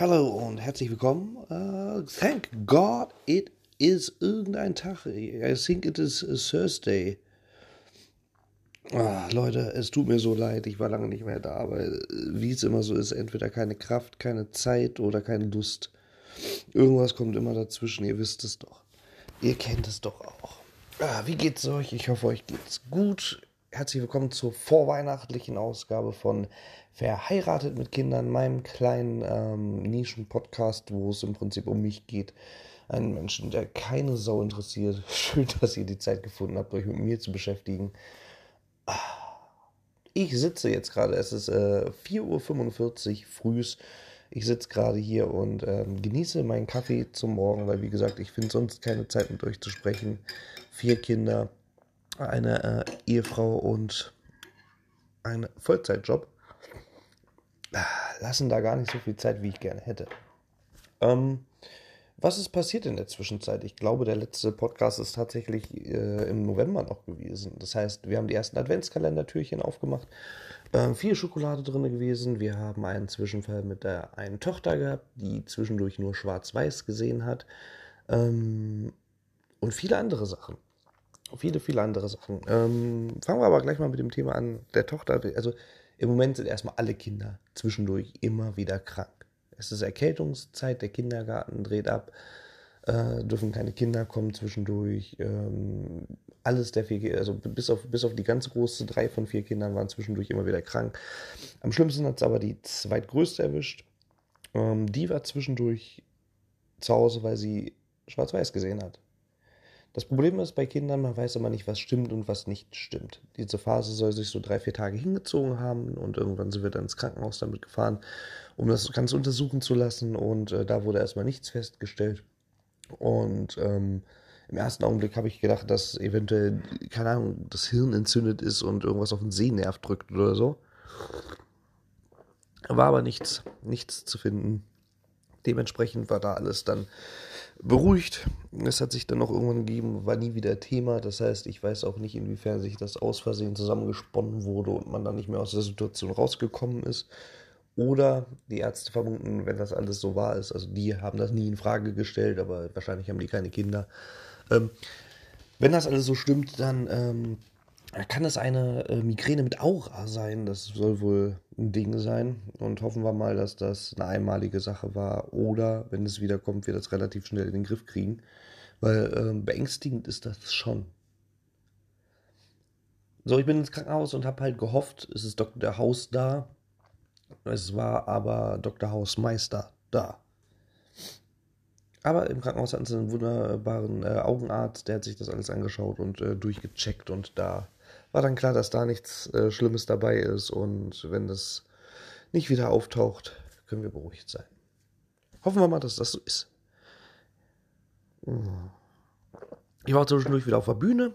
Hallo und herzlich willkommen. Uh, thank God it is irgendein Tag. I think it is Thursday. Ah, Leute, es tut mir so leid, ich war lange nicht mehr da, aber wie es immer so ist, entweder keine Kraft, keine Zeit oder keine Lust. Irgendwas kommt immer dazwischen, ihr wisst es doch. Ihr kennt es doch auch. Ah, wie geht's euch? Ich hoffe, euch geht's gut. Herzlich willkommen zur vorweihnachtlichen Ausgabe von Verheiratet mit Kindern, meinem kleinen ähm, Nischen-Podcast, wo es im Prinzip um mich geht. Einen Menschen, der keine Sau interessiert. Schön, dass ihr die Zeit gefunden habt, euch mit mir zu beschäftigen. Ich sitze jetzt gerade, es ist äh, 4.45 Uhr frühs. Ich sitze gerade hier und ähm, genieße meinen Kaffee zum Morgen, weil wie gesagt, ich finde sonst keine Zeit mit euch zu sprechen. Vier Kinder, eine äh, Ehefrau und ein Vollzeitjob lassen da gar nicht so viel Zeit, wie ich gerne hätte. Ähm, was ist passiert in der Zwischenzeit? Ich glaube, der letzte Podcast ist tatsächlich äh, im November noch gewesen. Das heißt, wir haben die ersten Adventskalendertürchen aufgemacht. Ähm, viel Schokolade drin gewesen. Wir haben einen Zwischenfall mit der einen Tochter gehabt, die zwischendurch nur schwarz-weiß gesehen hat. Ähm, und viele andere Sachen. Viele, viele andere Sachen. Ähm, fangen wir aber gleich mal mit dem Thema an. Der Tochter, also im Moment sind erstmal alle Kinder zwischendurch immer wieder krank. Es ist Erkältungszeit, der Kindergarten dreht ab, äh, dürfen keine Kinder kommen zwischendurch. Ähm, alles der vier, also bis auf, bis auf die ganz große, drei von vier Kindern waren zwischendurch immer wieder krank. Am schlimmsten hat es aber die zweitgrößte erwischt. Ähm, die war zwischendurch zu Hause, weil sie schwarz-weiß gesehen hat. Das Problem ist bei Kindern, man weiß immer nicht, was stimmt und was nicht stimmt. Diese Phase soll sich so drei, vier Tage hingezogen haben und irgendwann sind wir dann ins Krankenhaus damit gefahren, um das Ganze untersuchen zu lassen und äh, da wurde erstmal nichts festgestellt. Und ähm, im ersten Augenblick habe ich gedacht, dass eventuell, keine Ahnung, das Hirn entzündet ist und irgendwas auf den Sehnerv drückt oder so. War aber nichts, nichts zu finden. Dementsprechend war da alles dann beruhigt. Es hat sich dann noch irgendwann gegeben, war nie wieder Thema. Das heißt, ich weiß auch nicht, inwiefern sich das aus Versehen zusammengesponnen wurde und man dann nicht mehr aus der Situation rausgekommen ist. Oder die Ärzte vermuten, wenn das alles so wahr ist, also die haben das nie in Frage gestellt, aber wahrscheinlich haben die keine Kinder. Ähm, wenn das alles so stimmt, dann ähm, kann es eine äh, Migräne mit Aura sein. Das soll wohl ein Ding sein. Und hoffen wir mal, dass das eine einmalige Sache war. Oder, wenn es wiederkommt, wir das relativ schnell in den Griff kriegen. Weil ähm, beängstigend ist das schon. So, ich bin ins Krankenhaus und habe halt gehofft, es ist Dr. Haus da. Es war aber Dr. Hausmeister da. Aber im Krankenhaus hatten sie einen wunderbaren äh, Augenarzt, der hat sich das alles angeschaut und äh, durchgecheckt und da war dann klar, dass da nichts äh, Schlimmes dabei ist und wenn das nicht wieder auftaucht, können wir beruhigt sein. Hoffen wir mal, dass das so ist. Ich war zwischendurch wieder auf der Bühne.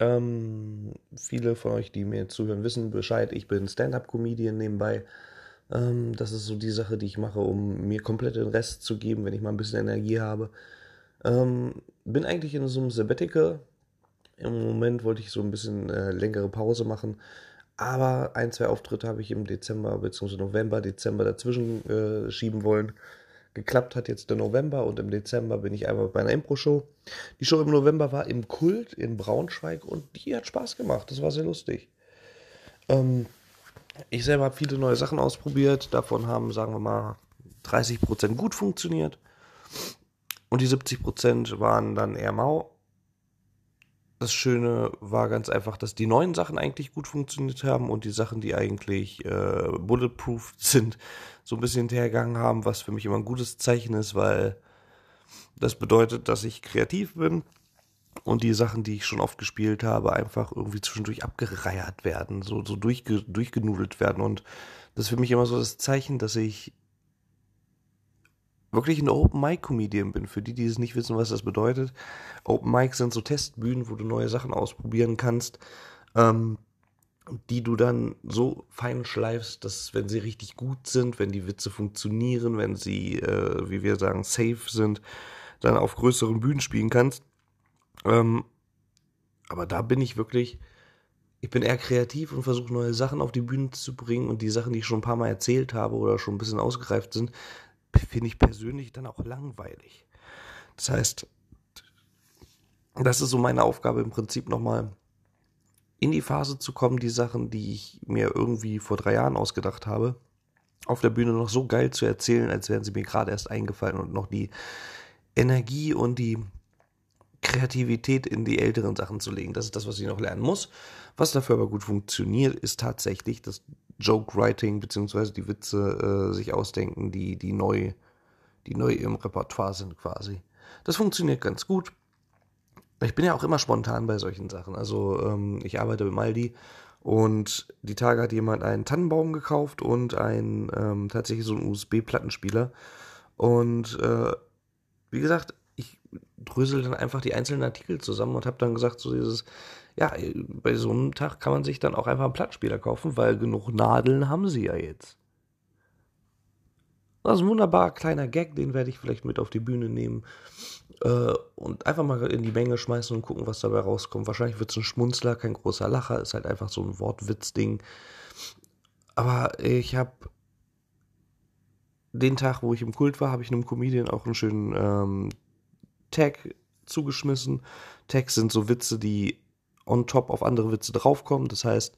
Ähm, viele von euch, die mir zuhören, wissen Bescheid. Ich bin Stand-up-Comedian nebenbei. Ähm, das ist so die Sache, die ich mache, um mir komplett den Rest zu geben, wenn ich mal ein bisschen Energie habe. Ähm, bin eigentlich in so einem Sabbatical, im Moment wollte ich so ein bisschen äh, längere Pause machen. Aber ein, zwei Auftritte habe ich im Dezember bzw. November, Dezember dazwischen äh, schieben wollen. Geklappt hat jetzt der November und im Dezember bin ich einmal bei einer Impro-Show. Die Show im November war im Kult in Braunschweig und die hat Spaß gemacht. Das war sehr lustig. Ähm, ich selber habe viele neue Sachen ausprobiert. Davon haben, sagen wir mal, 30% gut funktioniert. Und die 70% waren dann eher mau das Schöne war ganz einfach, dass die neuen Sachen eigentlich gut funktioniert haben und die Sachen, die eigentlich äh, bulletproof sind, so ein bisschen hinterhergegangen haben, was für mich immer ein gutes Zeichen ist, weil das bedeutet, dass ich kreativ bin und die Sachen, die ich schon oft gespielt habe, einfach irgendwie zwischendurch abgereiert werden, so, so durchge, durchgenudelt werden. Und das ist für mich immer so das Zeichen, dass ich wirklich ein Open Mic Comedian bin. Für die, die es nicht wissen, was das bedeutet. Open Mic sind so Testbühnen, wo du neue Sachen ausprobieren kannst, ähm, die du dann so fein schleifst, dass wenn sie richtig gut sind, wenn die Witze funktionieren, wenn sie, äh, wie wir sagen, safe sind, dann auf größeren Bühnen spielen kannst. Ähm, aber da bin ich wirklich, ich bin eher kreativ und versuche neue Sachen auf die Bühne zu bringen und die Sachen, die ich schon ein paar Mal erzählt habe oder schon ein bisschen ausgereift sind, finde ich persönlich dann auch langweilig. Das heißt, das ist so meine Aufgabe im Prinzip nochmal in die Phase zu kommen, die Sachen, die ich mir irgendwie vor drei Jahren ausgedacht habe, auf der Bühne noch so geil zu erzählen, als wären sie mir gerade erst eingefallen und noch die Energie und die Kreativität in die älteren Sachen zu legen. Das ist das, was ich noch lernen muss. Was dafür aber gut funktioniert, ist tatsächlich das Joke-Writing beziehungsweise die Witze äh, sich ausdenken, die, die, neu, die neu im Repertoire sind quasi. Das funktioniert ganz gut. Ich bin ja auch immer spontan bei solchen Sachen. Also ähm, ich arbeite mit Maldi und die Tage hat jemand einen Tannenbaum gekauft und ein ähm, tatsächlich so einen USB-Plattenspieler. Und äh, wie gesagt, ich drösel dann einfach die einzelnen Artikel zusammen und habe dann gesagt, so dieses, ja, bei so einem Tag kann man sich dann auch einfach einen Plattenspieler kaufen, weil genug Nadeln haben sie ja jetzt. Das ist ein wunderbarer kleiner Gag, den werde ich vielleicht mit auf die Bühne nehmen äh, und einfach mal in die Menge schmeißen und gucken, was dabei rauskommt. Wahrscheinlich wird es ein Schmunzler, kein großer Lacher, ist halt einfach so ein Wortwitz-Ding. Aber ich habe den Tag, wo ich im Kult war, habe ich einem Comedian auch einen schönen ähm, Tag zugeschmissen. Tags sind so Witze, die on top auf andere Witze draufkommen. Das heißt,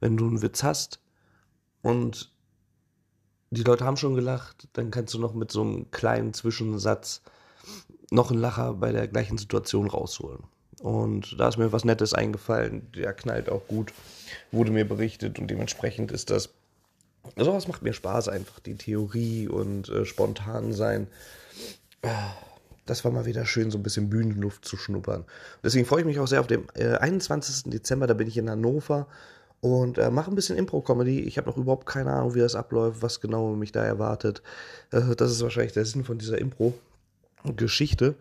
wenn du einen Witz hast und die Leute haben schon gelacht, dann kannst du noch mit so einem kleinen Zwischensatz noch einen Lacher bei der gleichen Situation rausholen. Und da ist mir was Nettes eingefallen, der knallt auch gut, wurde mir berichtet und dementsprechend ist das, sowas macht mir Spaß einfach, die Theorie und äh, spontan sein. Das war mal wieder schön, so ein bisschen Bühnenluft zu schnuppern. Deswegen freue ich mich auch sehr auf den äh, 21. Dezember, da bin ich in Hannover und äh, mache ein bisschen Impro-Comedy. Ich habe noch überhaupt keine Ahnung, wie das abläuft, was genau mich da erwartet. Äh, das ist wahrscheinlich der Sinn von dieser Impro-Geschichte.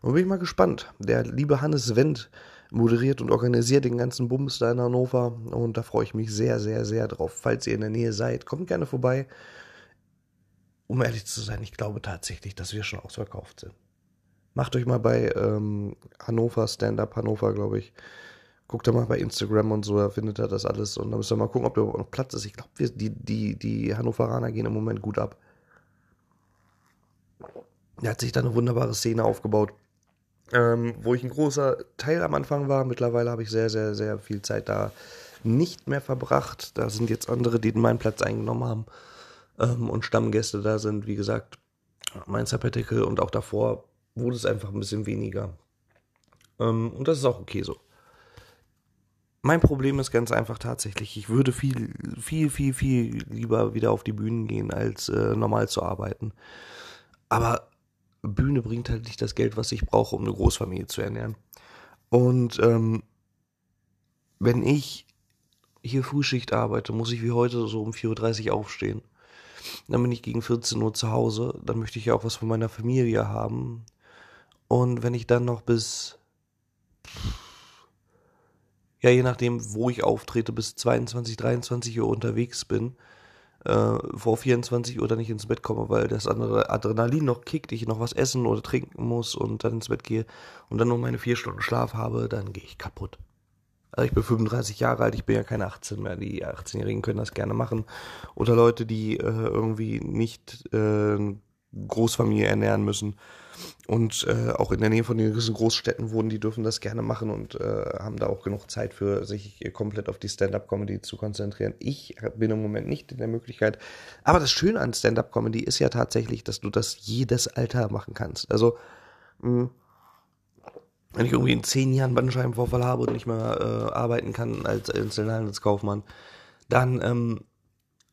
Und bin ich mal gespannt. Der liebe Hannes Wendt moderiert und organisiert den ganzen Bums da in Hannover. Und da freue ich mich sehr, sehr, sehr drauf. Falls ihr in der Nähe seid, kommt gerne vorbei. Um ehrlich zu sein, ich glaube tatsächlich, dass wir schon ausverkauft sind. Macht euch mal bei ähm, Hannover, Stand-Up Hannover, glaube ich. Guckt da mal bei Instagram und so, da findet ihr das alles. Und dann müsst ihr mal gucken, ob da überhaupt noch Platz ist. Ich glaube, die, die, die Hannoveraner gehen im Moment gut ab. Da hat sich da eine wunderbare Szene aufgebaut, ähm, wo ich ein großer Teil am Anfang war. Mittlerweile habe ich sehr, sehr, sehr viel Zeit da nicht mehr verbracht. Da sind jetzt andere, die meinen Platz eingenommen haben ähm, und Stammgäste da sind. Wie gesagt, mein Sabbatical und auch davor wurde es einfach ein bisschen weniger. Ähm, und das ist auch okay so. Mein Problem ist ganz einfach tatsächlich, ich würde viel, viel, viel, viel lieber wieder auf die Bühnen gehen, als äh, normal zu arbeiten. Aber Bühne bringt halt nicht das Geld, was ich brauche, um eine Großfamilie zu ernähren. Und ähm, wenn ich hier Frühschicht arbeite, muss ich wie heute so um 4.30 Uhr aufstehen. Dann bin ich gegen 14 Uhr zu Hause. Dann möchte ich ja auch was von meiner Familie haben. Und wenn ich dann noch bis, ja, je nachdem, wo ich auftrete, bis 22, 23 Uhr unterwegs bin, äh, vor 24 Uhr dann nicht ins Bett komme, weil das andere Adrenalin noch kickt, ich noch was essen oder trinken muss und dann ins Bett gehe und dann nur meine vier Stunden Schlaf habe, dann gehe ich kaputt. Also ich bin 35 Jahre alt, ich bin ja keine 18 mehr. Die 18-Jährigen können das gerne machen. Oder Leute, die äh, irgendwie nicht äh, Großfamilie ernähren müssen und äh, auch in der Nähe von den Großstädten wohnen, die dürfen das gerne machen und äh, haben da auch genug Zeit für sich komplett auf die Stand-up-Comedy zu konzentrieren. Ich bin im Moment nicht in der Möglichkeit. Aber das Schöne an Stand-up-Comedy ist ja tatsächlich, dass du das jedes Alter machen kannst. Also mh, hm, wenn ich irgendwie in zehn Jahren Bandscheibenvorfall habe und nicht mehr äh, arbeiten kann als Einzelhandelskaufmann, dann ähm,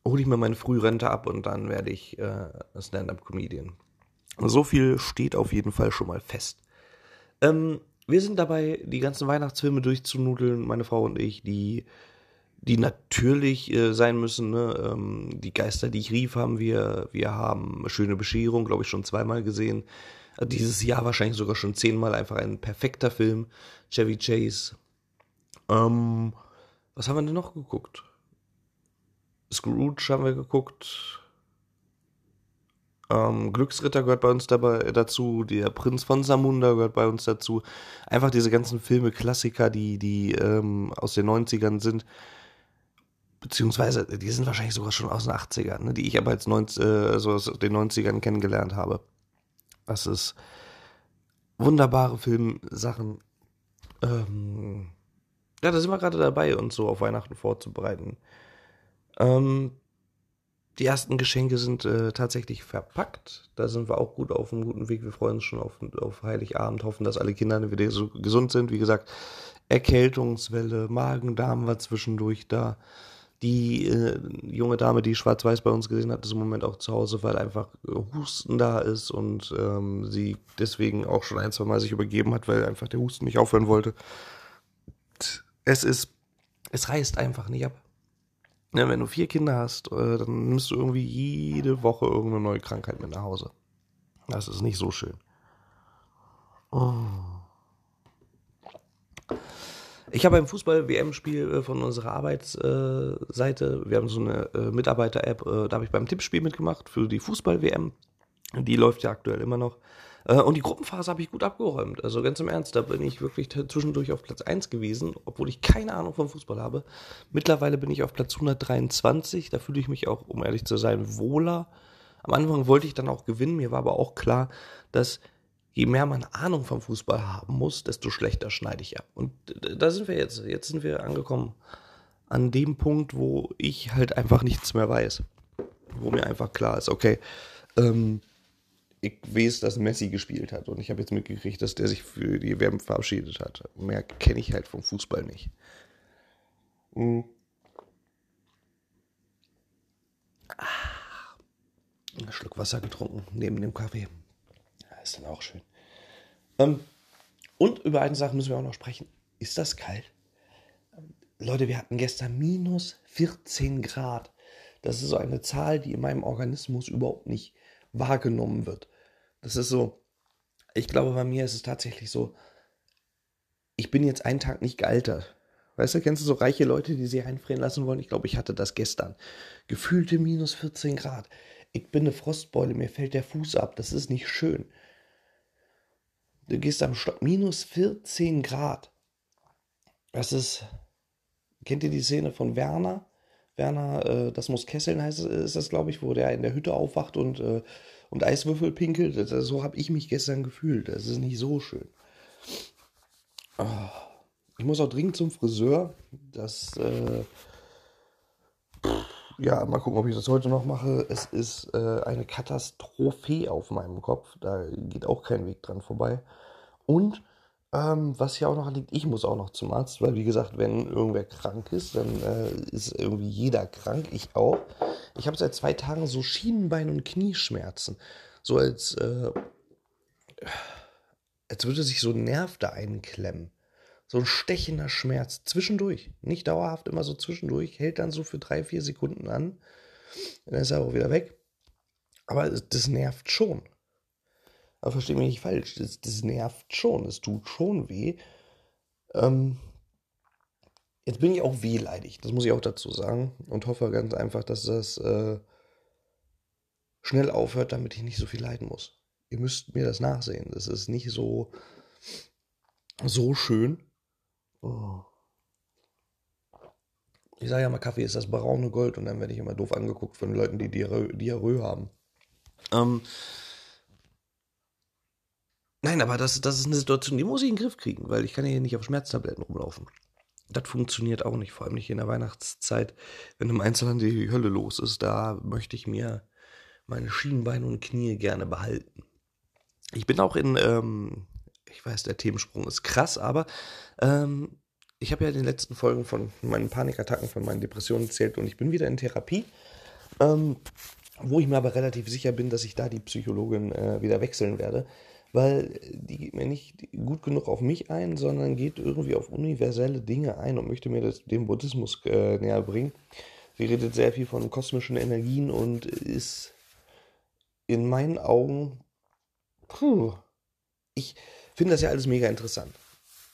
hole ich mir meine Frührente ab und dann werde ich äh, Stand-up-Comedian. So viel steht auf jeden Fall schon mal fest. Ähm, wir sind dabei, die ganzen Weihnachtsfilme durchzunudeln, meine Frau und ich, die, die natürlich äh, sein müssen. Ne? Ähm, die Geister, die ich rief, haben wir. Wir haben Schöne Bescherung, glaube ich, schon zweimal gesehen. Äh, dieses Jahr wahrscheinlich sogar schon zehnmal. Einfach ein perfekter Film. Chevy Chase. Ähm, was haben wir denn noch geguckt? Scrooge haben wir geguckt. Ähm, Glücksritter gehört bei uns dabei dazu, der Prinz von Samunda gehört bei uns dazu. Einfach diese ganzen Filme, Klassiker, die, die ähm, aus den 90ern sind. beziehungsweise die sind wahrscheinlich sogar schon aus den 80ern, ne, die ich aber als 90, äh, so aus den 90ern kennengelernt habe. Das ist wunderbare Filmsachen. Ähm, ja, da sind wir gerade dabei, uns so auf Weihnachten vorzubereiten. Ähm, die ersten Geschenke sind äh, tatsächlich verpackt. Da sind wir auch gut auf einem guten Weg. Wir freuen uns schon auf, auf Heiligabend, hoffen, dass alle Kinder wieder so gesund sind. Wie gesagt, Erkältungswelle, Magen-Darm war zwischendurch da. Die äh, junge Dame, die Schwarz-Weiß bei uns gesehen hat, ist im Moment auch zu Hause, weil einfach Husten da ist und ähm, sie deswegen auch schon ein, zwei Mal sich übergeben hat, weil einfach der Husten nicht aufhören wollte. Es ist, es reißt einfach nicht ab. Ja, wenn du vier Kinder hast, äh, dann nimmst du irgendwie jede Woche irgendeine neue Krankheit mit nach Hause. Das ist nicht so schön. Oh. Ich habe ein Fußball-WM-Spiel äh, von unserer Arbeitsseite. Wir haben so eine äh, Mitarbeiter-App, da habe ich beim Tippspiel mitgemacht für die Fußball-WM. Die läuft ja aktuell immer noch. Und die Gruppenphase habe ich gut abgeräumt. Also ganz im Ernst, da bin ich wirklich zwischendurch auf Platz 1 gewesen, obwohl ich keine Ahnung vom Fußball habe. Mittlerweile bin ich auf Platz 123. Da fühle ich mich auch, um ehrlich zu sein, wohler. Am Anfang wollte ich dann auch gewinnen. Mir war aber auch klar, dass je mehr man Ahnung vom Fußball haben muss, desto schlechter schneide ich ab. Und da sind wir jetzt. Jetzt sind wir angekommen an dem Punkt, wo ich halt einfach nichts mehr weiß. Wo mir einfach klar ist, okay, ähm, ich weiß, dass Messi gespielt hat und ich habe jetzt mitgekriegt, dass der sich für die WM verabschiedet hat. Mehr kenne ich halt vom Fußball nicht. Mhm. Ah, ein Schluck Wasser getrunken neben dem Kaffee. ist dann auch schön. Ähm, und über eine Sache müssen wir auch noch sprechen. Ist das kalt? Leute, wir hatten gestern minus 14 Grad. Das ist so eine Zahl, die in meinem Organismus überhaupt nicht wahrgenommen wird. Das ist so, ich glaube, bei mir ist es tatsächlich so, ich bin jetzt einen Tag nicht gealtert. Weißt du, kennst du so reiche Leute, die sich einfrieren lassen wollen? Ich glaube, ich hatte das gestern. Gefühlte minus 14 Grad. Ich bin eine Frostbeule, mir fällt der Fuß ab. Das ist nicht schön. Du gehst am Stock. Minus 14 Grad. Das ist. Kennt ihr die Szene von Werner? Werner, äh, das muss Kesseln heißt, ist das, glaube ich, wo der in der Hütte aufwacht und äh, und Eiswürfel pinkelt. Das, so habe ich mich gestern gefühlt. Das ist nicht so schön. Oh. Ich muss auch dringend zum Friseur. Das, äh, ja, mal gucken, ob ich das heute noch mache. Es ist äh, eine Katastrophe auf meinem Kopf. Da geht auch kein Weg dran vorbei. Und ähm, was hier auch noch liegt, ich muss auch noch zum Arzt, weil wie gesagt, wenn irgendwer krank ist, dann äh, ist irgendwie jeder krank, ich auch. Ich habe seit zwei Tagen so Schienenbein- und Knieschmerzen. So als, äh, als würde sich so ein Nerv da einklemmen. So ein stechender Schmerz zwischendurch. Nicht dauerhaft, immer so zwischendurch. Hält dann so für drei, vier Sekunden an. Dann ist er auch wieder weg. Aber das nervt schon. Aber verstehe mich nicht falsch, das, das nervt schon, es tut schon weh. Ähm, jetzt bin ich auch wehleidig, das muss ich auch dazu sagen. Und hoffe ganz einfach, dass das äh, schnell aufhört, damit ich nicht so viel leiden muss. Ihr müsst mir das nachsehen. Das ist nicht so, so schön. Oh. Ich sage ja mal, Kaffee ist das braune Gold und dann werde ich immer doof angeguckt von Leuten, die Diarrhoe haben. Ähm, Nein, aber das, das ist eine Situation, die muss ich in den Griff kriegen, weil ich kann ja hier nicht auf Schmerztabletten rumlaufen. Das funktioniert auch nicht, vor allem nicht in der Weihnachtszeit, wenn im Einzelhandel die Hölle los ist. Da möchte ich mir meine Schienbeine und Knie gerne behalten. Ich bin auch in, ähm, ich weiß, der Themensprung ist krass, aber ähm, ich habe ja in den letzten Folgen von meinen Panikattacken, von meinen Depressionen erzählt und ich bin wieder in Therapie. Ähm, wo ich mir aber relativ sicher bin, dass ich da die Psychologin äh, wieder wechseln werde, weil die geht mir nicht gut genug auf mich ein, sondern geht irgendwie auf universelle Dinge ein und möchte mir das, den Buddhismus äh, näher bringen. Sie redet sehr viel von kosmischen Energien und ist in meinen Augen, puh, ich finde das ja alles mega interessant.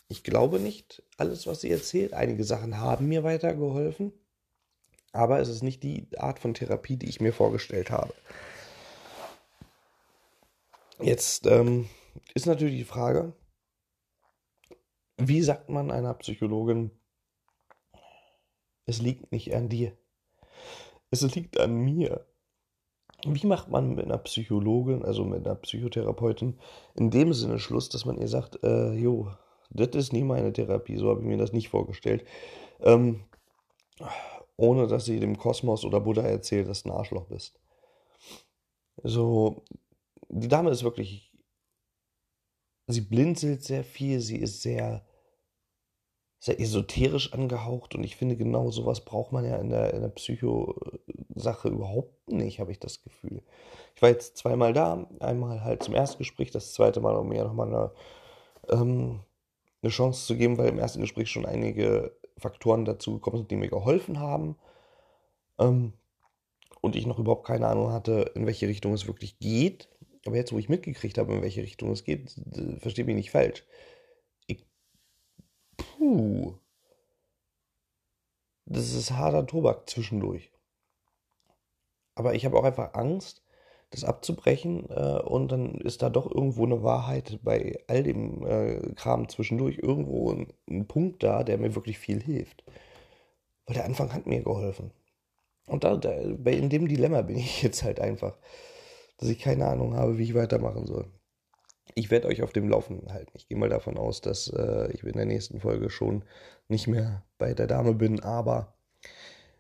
Ich glaube nicht alles, was sie erzählt. Einige Sachen haben mir weitergeholfen, aber es ist nicht die Art von Therapie, die ich mir vorgestellt habe. Jetzt ähm, ist natürlich die Frage, wie sagt man einer Psychologin, Es liegt nicht an dir. Es liegt an mir. Wie macht man mit einer Psychologin, also mit einer Psychotherapeutin, in dem Sinne Schluss, dass man ihr sagt, äh, jo, das ist nie meine Therapie, so habe ich mir das nicht vorgestellt. Ähm, ohne dass sie dem Kosmos oder Buddha erzählt, dass du ein Arschloch bist. So, die Dame ist wirklich, sie blinzelt sehr viel, sie ist sehr sehr esoterisch angehaucht und ich finde, genau sowas braucht man ja in der, in der Psycho-Sache überhaupt nicht, habe ich das Gefühl. Ich war jetzt zweimal da, einmal halt zum Erstgespräch, das zweite Mal, um mir nochmal eine, ähm, eine Chance zu geben, weil im ersten Gespräch schon einige Faktoren dazu gekommen sind, die mir geholfen haben. Ähm, und ich noch überhaupt keine Ahnung hatte, in welche Richtung es wirklich geht. Aber jetzt, wo ich mitgekriegt habe, in welche Richtung es geht, verstehe mich nicht falsch Puh. Das ist harter Tobak zwischendurch. Aber ich habe auch einfach Angst, das abzubrechen äh, und dann ist da doch irgendwo eine Wahrheit bei all dem äh, Kram zwischendurch irgendwo ein, ein, Punkt da, der mir wirklich viel hilft. Weil der Anfang hat mir geholfen. Und da, da, in dem Dilemma bin ich jetzt halt einfach, dass ich keine Ahnung habe, wie ich weitermachen soll ich werde euch auf dem Laufenden halten. Ich gehe mal davon aus, dass äh, ich in der nächsten Folge schon nicht mehr bei der Dame bin, aber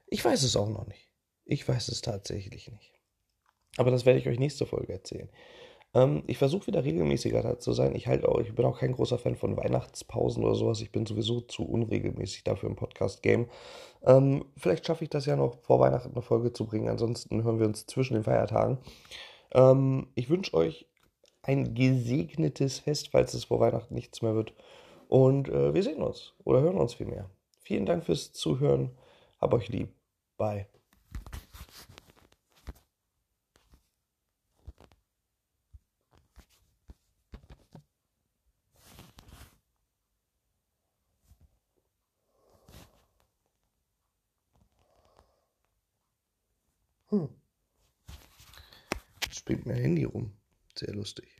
ich weiß es auch noch nicht. Ich weiß es tatsächlich nicht. Aber das werde ich euch nächste Folge erzählen. Ähm, ich versuche wieder regelmäßiger da zu sein. Ich, halt auch, ich bin auch kein großer Fan von Weihnachtspausen oder sowas. Ich bin sowieso zu unregelmäßig dafür im Podcast-Game. Ähm, vielleicht schaffe ich das ja noch vor Weihnachten eine Folge zu bringen. Ansonsten hören wir uns zwischen den Feiertagen. Ähm, ich wünsche euch ein gesegnetes Fest, falls es vor Weihnachten nichts mehr wird. Und äh, wir sehen uns oder hören uns vielmehr. Vielen Dank fürs Zuhören. Hab euch lieb. Bye. Springt mein Handy rum. Sehr lustig.